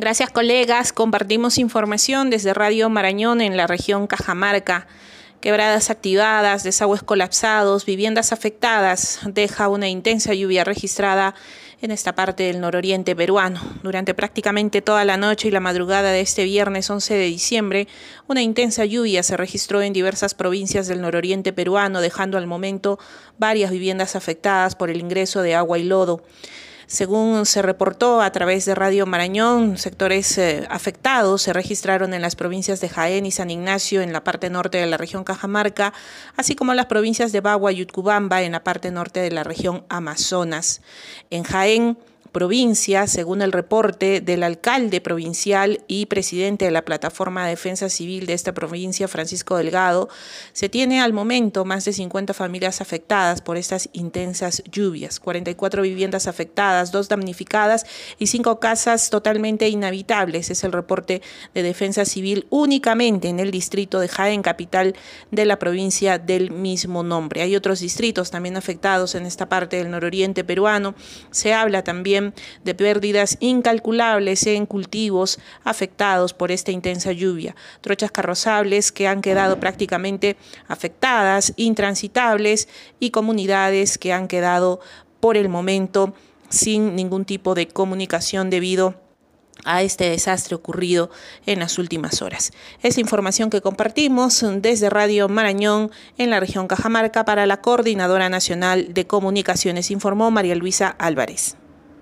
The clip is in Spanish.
Gracias colegas, compartimos información desde Radio Marañón en la región Cajamarca. Quebradas activadas, desagües colapsados, viviendas afectadas, deja una intensa lluvia registrada en esta parte del nororiente peruano. Durante prácticamente toda la noche y la madrugada de este viernes 11 de diciembre, una intensa lluvia se registró en diversas provincias del nororiente peruano, dejando al momento varias viviendas afectadas por el ingreso de agua y lodo. Según se reportó a través de Radio Marañón, sectores eh, afectados se registraron en las provincias de Jaén y San Ignacio en la parte norte de la región Cajamarca, así como las provincias de Bagua y Utcubamba en la parte norte de la región Amazonas. En Jaén, provincia, según el reporte del alcalde provincial y presidente de la Plataforma de Defensa Civil de esta provincia, Francisco Delgado, se tiene al momento más de 50 familias afectadas por estas intensas lluvias, 44 viviendas afectadas, dos damnificadas y cinco casas totalmente inhabitables. Es el reporte de Defensa Civil únicamente en el distrito de Jaén, capital de la provincia del mismo nombre. Hay otros distritos también afectados en esta parte del nororiente peruano. Se habla también de pérdidas incalculables en cultivos afectados por esta intensa lluvia, trochas carrozables que han quedado prácticamente afectadas, intransitables y comunidades que han quedado por el momento sin ningún tipo de comunicación debido a este desastre ocurrido en las últimas horas. Es información que compartimos desde Radio Marañón en la región Cajamarca para la Coordinadora Nacional de Comunicaciones, informó María Luisa Álvarez.